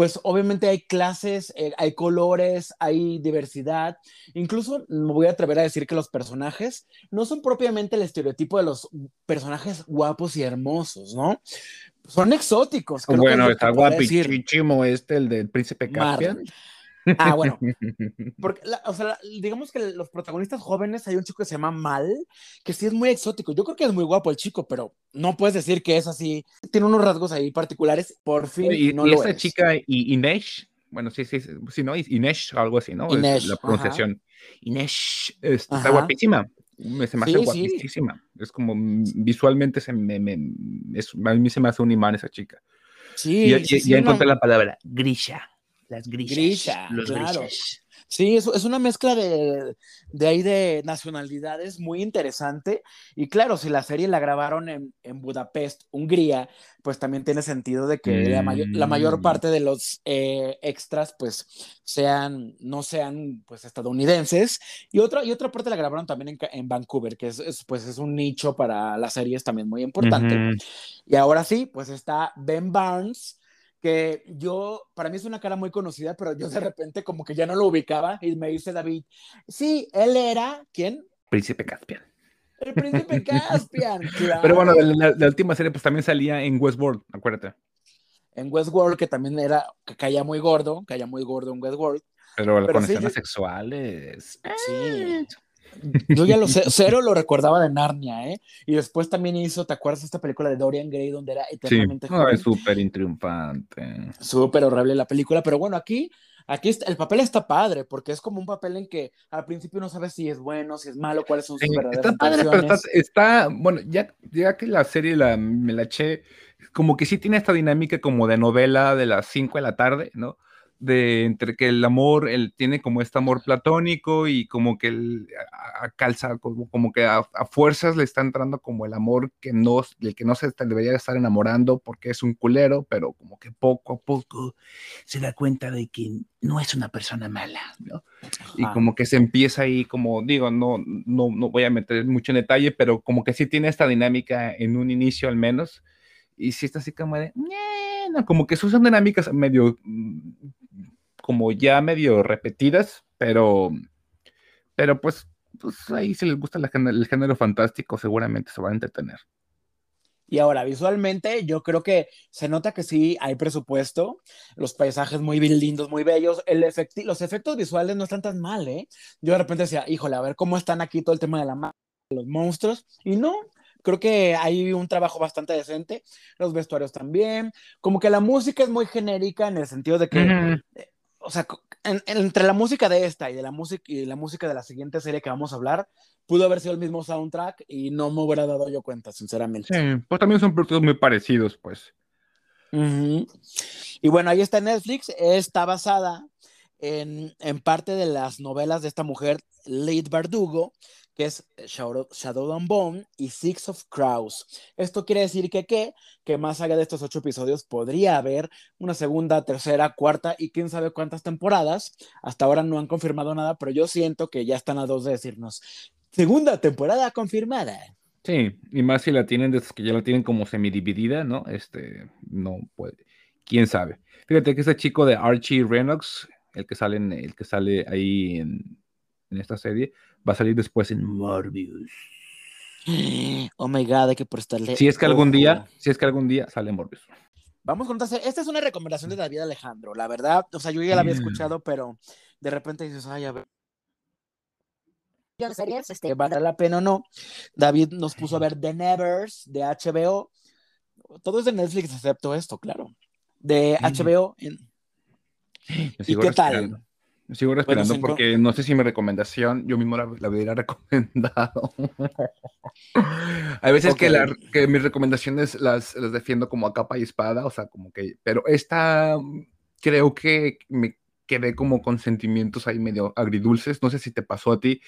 pues obviamente hay clases, eh, hay colores, hay diversidad. Incluso me voy a atrever a decir que los personajes no son propiamente el estereotipo de los personajes guapos y hermosos, ¿no? Son exóticos. bueno, está guapísimo este, el del príncipe Caspian. Ah, bueno. (laughs) Porque, o sea, digamos que los protagonistas jóvenes, hay un chico que se llama Mal, que sí es muy exótico. Yo creo que es muy guapo el chico, pero no puedes decir que es así. Tiene unos rasgos ahí particulares. Por fin, y, no y esta chica, Inés, bueno, sí, sí, sí, ¿no? Inés, algo así, ¿no? Inés, la pronunciación. Inés, está guapísima. Me, se me hace guapísima. Es como mm, visualmente se me, es, a mí se me hace un imán esa chica. Sí, y, ya encontré la palabra grisha las grisas. claro. Sí, es, es una mezcla de, de ahí de nacionalidades muy interesante. Y claro, si la serie la grabaron en, en Budapest, Hungría, pues también tiene sentido de que la, mayor, la, mayor, mm. parte de los eh, extras, pues sean, no sean, pues estadounidenses. Y otra, y otra parte la grabaron también en, en Vancouver, que es, pues es un nicho para las series también muy importante. Y ahora sí, pues está Ben Barnes que yo, para mí es una cara muy conocida, pero yo de repente como que ya no lo ubicaba y me dice David, sí, él era, ¿quién? Príncipe Caspian. El príncipe (laughs) Caspian, claro. Pero bueno, la, última serie pues también salía en Westworld, acuérdate. En Westworld, que también era, que caía muy gordo, caía muy gordo en Westworld. Pero, con escenas sexuales. Sí. Eh, yo ya lo sé, cero lo recordaba de Narnia, ¿eh? Y después también hizo, ¿te acuerdas de esta película de Dorian Gray donde era eternamente sí, es súper intriunfante. Súper horrible la película, pero bueno, aquí, aquí el papel está padre, porque es como un papel en que al principio no sabes si es bueno, si es malo, cuáles son sus verdaderas Está padre, pero está, bueno, ya, ya que la serie la, me la eché, como que sí tiene esta dinámica como de novela de las 5 de la tarde, ¿no? De entre que el amor, él tiene como este amor platónico y como que él a, calza, como, como que a, fuerzas le está entrando como el amor que no, el que no se debería estar enamorando porque es un culero, pero como que poco a poco se da cuenta de que no es una persona mala, ¿no? Y como que se empieza ahí, como digo, no, no, no voy a meter mucho en detalle, pero como que sí tiene esta dinámica en un inicio al menos, y sí está así como de, como que son dinámicas medio como ya medio repetidas, pero, pero pues, pues ahí si les gusta el género fantástico, seguramente se van a entretener. Y ahora, visualmente, yo creo que se nota que sí hay presupuesto, los paisajes muy lindos, muy bellos, el los efectos visuales no están tan mal, ¿eh? Yo de repente decía, híjole, a ver cómo están aquí todo el tema de la los monstruos, y no, creo que hay un trabajo bastante decente, los vestuarios también, como que la música es muy genérica en el sentido de que, eh, o sea, entre la música de esta y de la música y la música de la siguiente serie que vamos a hablar, pudo haber sido el mismo soundtrack y no me hubiera dado yo cuenta, sinceramente. Sí, pues también son productos muy parecidos, pues. Y bueno, ahí está Netflix, está basada en, en, parte de las novelas de esta mujer, Leigh Bardugo, que es Shadow, and Bone y Six of Crows. Esto quiere decir que, ¿qué? que más allá de estos ocho episodios podría haber una segunda, tercera, cuarta y quién sabe cuántas temporadas. Hasta ahora no han confirmado nada, pero yo siento que ya están a dos de decirnos segunda temporada confirmada. Sí, y más si la tienen, desde que ya la tienen como semidividida, ¿no? Este, no puede, quién sabe. Fíjate que ese chico de Archie Reynolds, el que sale, en, el que sale ahí en, en esta serie, va a salir después en Morbius. (gasps) Oh my god, hay que prestarle. Si es que algún día, si es que algún día sale Morbius. Vamos con esta. Esta es una recomendación de David Alejandro, la verdad. O sea, yo ya la había escuchado, pero de repente dices, ay, a ver. Este, ¿Vale la pena o no? David nos puso a ver The Nevers de HBO. Todo es de Netflix excepto esto, claro. De HBO. (laughs) ¿Y qué tal? Sigo respirando porque no sé si mi recomendación, yo mismo la, hubiera (laughs) recomendado. Hay veces que, la, que, mis recomendaciones las, las, defiendo como a capa y espada, o sea, como que, pero esta creo que me quedé como con sentimientos ahí medio agridulces, no sé si te pasó a ti,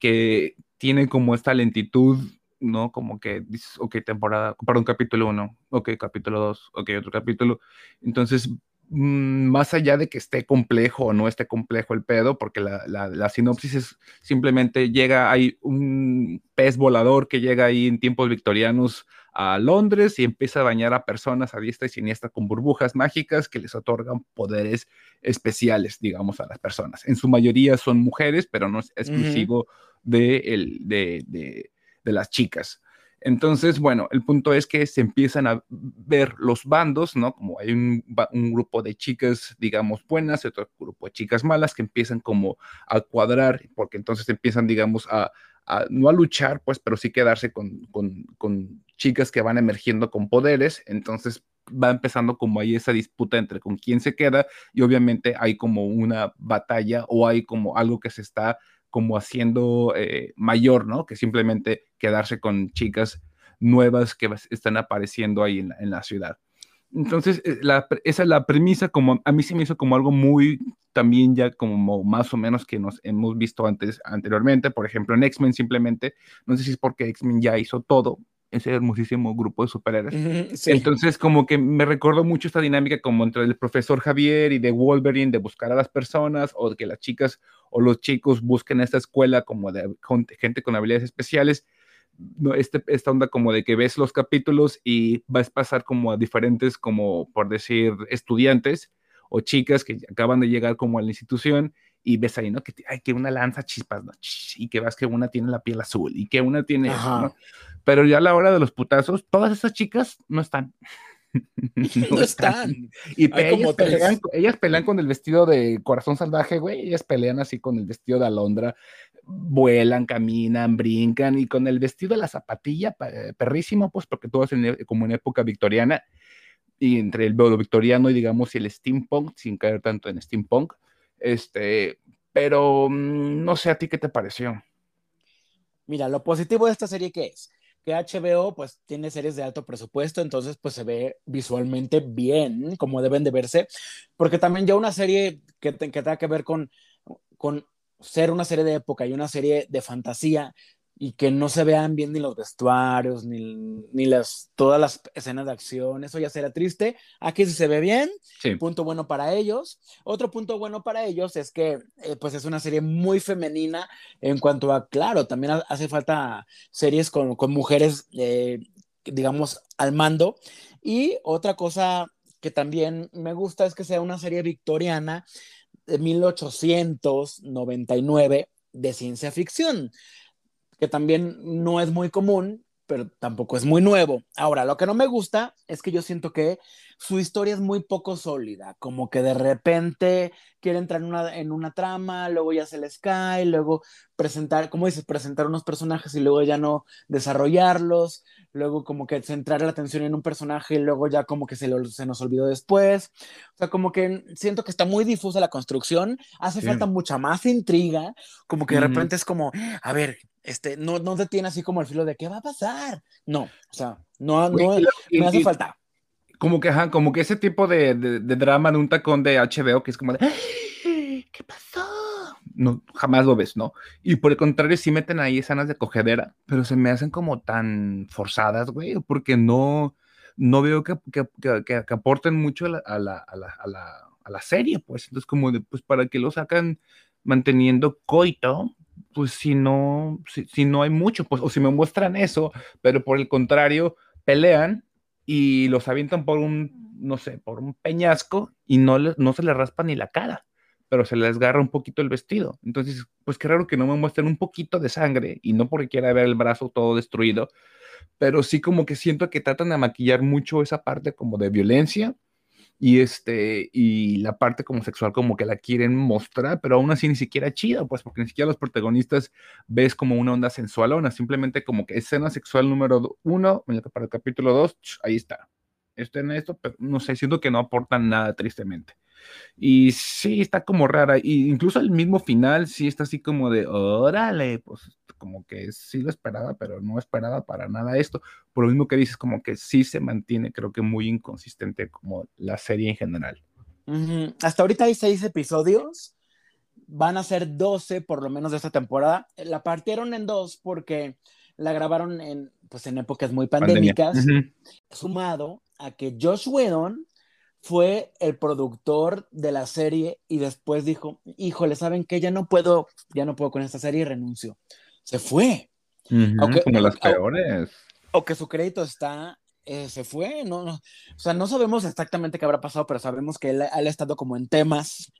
que tiene como esta lentitud, ¿no? Como que dices, ok, temporada, para un capítulo uno, ok, capítulo dos, ok, otro capítulo. Entonces más allá de que esté complejo o no esté complejo el pedo, porque la, sinopsis es simplemente llega, hay un pez volador que llega ahí en tiempos victorianos a Londres y empieza a bañar a personas a diestra y siniestra con burbujas mágicas que les otorgan poderes especiales, digamos, a las personas. En su mayoría son mujeres, pero no es exclusivo de, el, de, de las chicas. Entonces, bueno, el punto es que se empiezan a ver los bandos, ¿no? Como hay un, grupo de chicas, digamos, buenas y otro grupo de chicas malas que empiezan como a cuadrar, porque entonces empiezan, digamos, a, no a luchar, pues, pero sí quedarse con, con, chicas que van emergiendo con poderes. Entonces va empezando como ahí esa disputa entre con quién se queda y obviamente hay como una batalla o hay como algo que se está como haciendo eh, mayor, ¿no? Que simplemente quedarse con chicas nuevas que están apareciendo ahí en, la ciudad. Entonces, eh, esa es la premisa, como a mí se me hizo como algo muy también ya como más o menos que nos hemos visto antes, anteriormente, por ejemplo, en X-Men simplemente, no sé si es porque X-Men ya hizo todo, ese hermosísimo grupo de superhéroes. Entonces, como que me recordó mucho esta dinámica como entre el profesor Javier y de Wolverine, de buscar a las personas, o que las chicas o los chicos busquen esta escuela como de gente con habilidades especiales. No, este, esta onda como de que ves los capítulos y vas a pasar como a diferentes, como por decir, estudiantes o chicas que acaban de llegar como a la institución y ves ahí, ¿no? Que hay que una lanza chispas, ¿no? Y que vas que una tiene la piel azul y que una tiene... ¿no? Pero ya a la hora de los putazos, todas esas chicas no están. (laughs) (laughs) no, están. Y ellas pelean, ellas, pelean, con el vestido de corazón salvaje, güey. Ellas pelean así con el vestido de alondra. Vuelan, caminan, brincan. Y con el vestido de la zapatilla, perrísimo, pues, porque todo es e, como en época victoriana. Y entre el lo victoriano y, digamos, el steampunk, sin caer tanto en steampunk. Este, pero mm, no sé a ti qué te pareció. Mira, lo positivo de esta serie que es que HBO pues tiene series de alto presupuesto, entonces pues se ve visualmente bien, como deben de verse, porque también ya una serie que, que tenga que ver con, con ser una serie de época y una serie de fantasía, y que no se vean bien ni los vestuarios, ni, ni las, todas las escenas de acción, eso ya será triste. Aquí sí se ve bien, punto bueno para ellos. Otro punto bueno para ellos es que eh, pues es una serie muy femenina en cuanto a, claro, también hace falta series con, con mujeres, eh, digamos, al mando. Y otra cosa que también me gusta es que sea una serie victoriana de 1899 de ciencia ficción que también no es muy común, pero tampoco es muy nuevo. Ahora, lo que no me gusta es que yo siento que su historia es muy poco sólida, como que de repente quiere entrar en una, en una trama, luego ya se les cae, luego presentar, como dices, presentar unos personajes y luego ya no desarrollarlos, luego como que centrar la atención en un personaje y luego ya como que se, se nos olvidó después. O sea, como que siento que está muy difusa la construcción, hace falta mucha más intriga, como que de repente es como, a ver, este, no, no te tiene así como el filo de qué va a pasar. No, o sea, no, no, me hace falta. Como que, como que ese tipo de, de, drama de un tacón de HBO que es como de, ¿qué pasó? No, jamás lo ves, ¿no? Y por el contrario, sí meten ahí escenas de cogedera, pero se me hacen como tan forzadas, güey, porque no, no veo que, que, que, aporten mucho a la, a, la, a, la, a la, serie, pues. Entonces, como de, pues, ¿para qué lo sacan manteniendo coito? Pues si no, si, si no hay mucho, pues, o si me muestran eso, pero por el contrario, pelean y los avientan por un, no sé, por un peñasco y no, no se les raspa ni la cara, pero se les agarra un poquito el vestido. Entonces, pues qué raro que no me muestren un poquito de sangre y no porque quiera ver el brazo todo destruido, pero sí como que siento que tratan de maquillar mucho esa parte como de violencia y este y la parte como sexual como que la quieren mostrar, pero aún así ni siquiera chida, pues porque ni siquiera los protagonistas ves como una onda sensualona, simplemente como que escena sexual número uno, para el capítulo dos, ahí está. Está en esto, pero no sé, siento que no aportan nada tristemente. Y sí, está como rara. Y incluso el mismo final sí está así como de, órale, pues como que sí lo esperaba, pero no esperaba para nada esto. Por lo mismo que dices, como que sí se mantiene, creo que muy inconsistente como la serie en general. Hasta ahorita hay seis episodios. Van a ser 12 por lo menos de esta temporada. La partieron en dos porque la grabaron en, pues, en épocas muy pandémicas, sumado a que Josh Whedon fue el productor de la serie y después dijo, híjole, ¿saben qué? Ya no puedo, ya no puedo con esta serie y renuncio. Se fue. como las peores. O, que su crédito está, eh, se fue, no, no, o sea, no sabemos exactamente qué habrá pasado, pero sabemos que él, ha estado como en temas,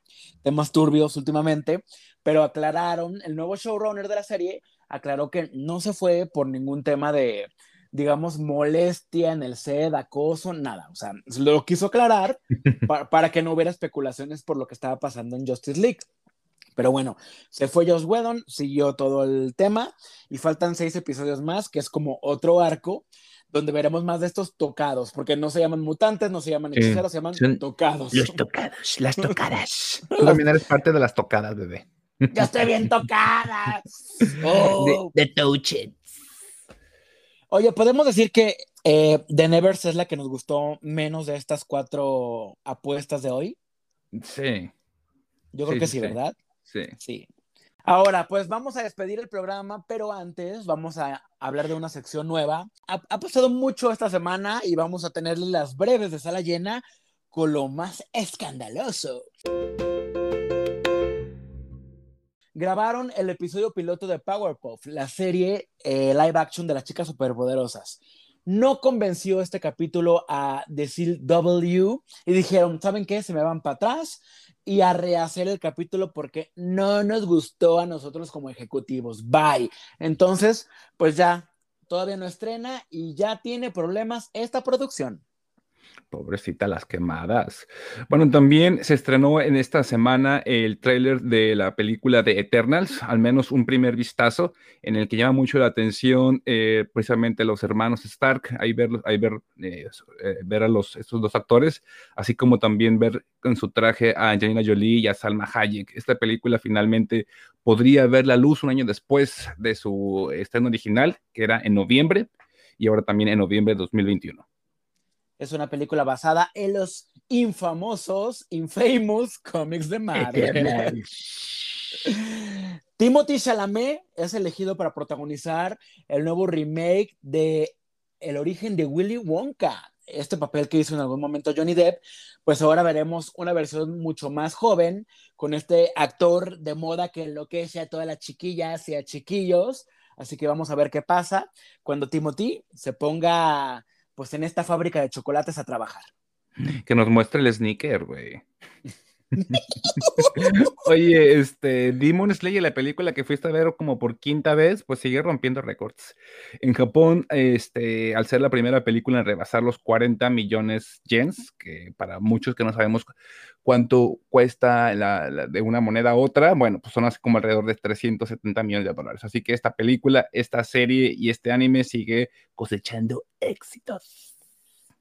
temas turbios últimamente, pero aclararon, el nuevo showrunner de la serie aclaró que no se fue por ningún tema de, digamos, molestia en el set, acoso, nada. O sea, lo quiso aclarar (laughs) para, que no hubiera especulaciones por lo que estaba pasando en Justice League. Pero bueno, se fue Joss Whedon, siguió todo el tema y faltan seis episodios más, que es como otro arco donde veremos más de estos tocados, porque no se llaman mutantes, no se llaman hechiceros, se llaman tocados. Los tocados, las tocadas. (laughs) Tú también eres parte de las tocadas, bebé. Ya estoy bien tocada. (laughs) Oh. De, de Oye, podemos decir que eh, The Nevers es la que nos gustó menos de estas cuatro apuestas de hoy. Sí. Yo creo que sí, ¿verdad? Sí. Sí. Ahora, pues vamos a despedir el programa, pero antes vamos a hablar de una sección nueva. Ha, pasado mucho esta semana y vamos a tener las breves de sala llena con lo más escandaloso grabaron el episodio piloto de Powerpuff, la serie eh, live action de las chicas superpoderosas. No convenció este capítulo a decir W y dijeron, ¿saben qué? Se me van para atrás y a rehacer el capítulo porque no nos gustó a nosotros como ejecutivos. Bye. Entonces, pues ya, todavía no estrena y ya tiene problemas esta producción. Pobrecita las quemadas. Bueno, también se estrenó en esta semana el tráiler de la película de Eternals, al menos un primer vistazo, en el que llama mucho la atención eh, precisamente los hermanos Stark, ahí ver, ahí ver, eh, eh, ver a los, estos dos actores, así como también ver con su traje a Angelina Jolie y a Salma Hayek. Esta película finalmente podría ver la luz un año después de su estreno original, que era en noviembre, y ahora también en noviembre de 2021. Es una película basada en los infamosos, infamous cómics de Marvel. (laughs) (laughs) Timothy Chalamet es elegido para protagonizar el nuevo remake de El origen de Willy Wonka. Este papel que hizo en algún momento Johnny Depp, pues ahora veremos una versión mucho más joven con este actor de moda que enloquece a todas las chiquillas y a chiquillos. Así que vamos a ver qué pasa cuando Timothy se ponga pues en esta fábrica de chocolates a trabajar. Que nos muestre el sneaker, güey. (laughs) (laughs) Oye, este, Demon Slayer, la película que fuiste a ver como por quinta vez, pues sigue rompiendo récords. En Japón, este, al ser la primera película en rebasar los 40 millones yens, que para muchos que no sabemos cuánto cuesta de una moneda a otra, bueno, pues son así como alrededor de 370 millones de dólares. Así que esta película, esta serie y este anime sigue cosechando éxitos.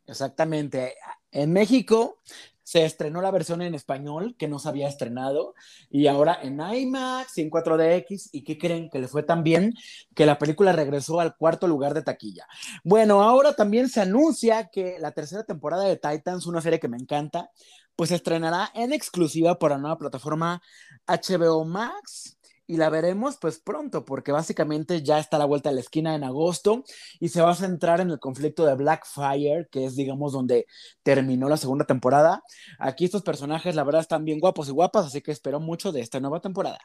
Exactamente. En México se estrenó la versión en español que no se había estrenado y ahora en IMAX y en 4DX y qué creen que le fue tan bien que la película regresó al cuarto lugar de taquilla. Bueno, ahora también se anuncia que la tercera temporada de Titans, una serie que me encanta, pues se estrenará en exclusiva por la nueva plataforma HBO Max y la veremos pues pronto, porque básicamente ya está a la vuelta de la esquina en agosto y se va a centrar en el conflicto de Blackfire, que es digamos donde terminó la segunda temporada. Aquí estos personajes la verdad están bien guapos y guapas, así que espero mucho de esta nueva temporada.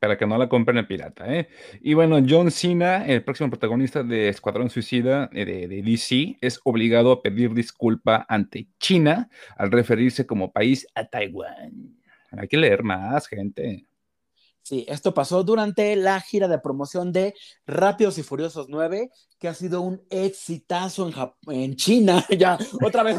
Para que no la compren el pirata, ¿eh? Y bueno, John Cena, el próximo protagonista de Escuadrón Suicida eh, de, de DC, es obligado a pedir disculpa ante China al referirse como país a Taiwán. Hay que leer más, gente. Sí, esto pasó durante la gira de promoción de Rápidos y Furiosos 9, que ha sido un exitazo en, en China. (laughs) ya, otra vez.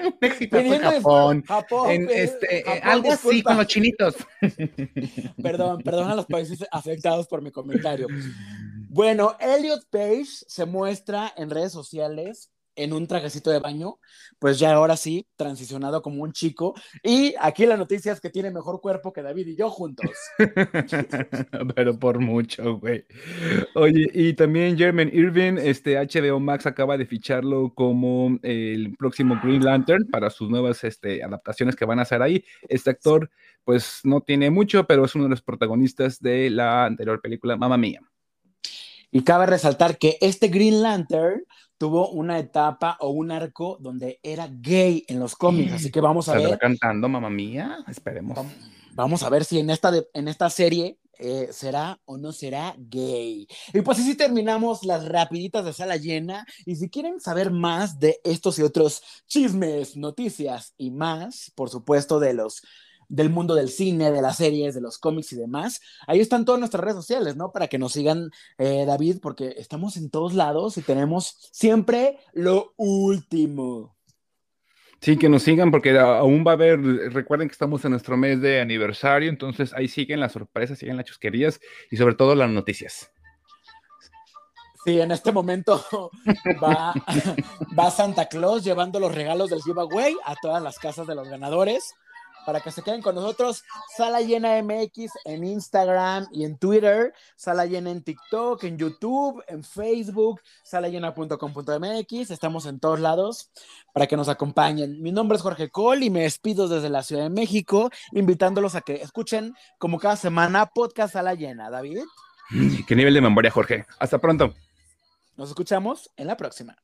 un exitazo (laughs) en Japón. en este, eh, algo así con los chinitos. (laughs) perdón, perdón a los países afectados por mi comentario. Bueno, Elliot Page se muestra en redes sociales en un trajecito de baño, pues ya ahora sí, transicionado como un chico. Y aquí la noticia es que tiene mejor cuerpo que David y yo juntos. (laughs) Pero por mucho, güey. Oye, y también Jermaine Irving, este HBO Max acaba de ficharlo como el próximo Green Lantern para sus nuevas este, adaptaciones que van a hacer ahí. Este actor, pues no tiene mucho, pero es uno de los protagonistas de la anterior película, Mamma Mía. Y cabe resaltar que este Green Lantern tuvo una etapa o un arco donde era gay en los cómics, así que vamos a ver. cantando, mamá mía? Esperemos. Vamos a ver si en esta, en esta serie eh, será o no será gay. Y pues así terminamos las rapiditas de sala llena. Y si quieren saber más de estos y otros chismes, noticias y más, por supuesto, de los del mundo del cine, de las series, de los cómics y demás. Ahí están todas nuestras redes sociales, ¿no? Para que nos sigan, eh, David, porque estamos en todos lados y tenemos siempre lo último. Sí, que nos sigan porque aún va a haber, recuerden que estamos en nuestro mes de aniversario, entonces ahí siguen las sorpresas, siguen las chusquerías y sobre todo las noticias. Sí, en este momento (laughs) va, (laughs) va Santa Claus llevando los regalos del giveaway a todas las casas de los ganadores para que se queden con nosotros. Sala Llena MX en Instagram y en Twitter, Sala Llena en TikTok, en YouTube, en Facebook, salallena.com.mx. Estamos en todos lados para que nos acompañen. Mi nombre es Jorge Cole y me despido desde la Ciudad de México, invitándolos a que escuchen como cada semana podcast Sala Llena. David. ¿Qué nivel de memoria, Jorge? Hasta pronto. Nos escuchamos en la próxima.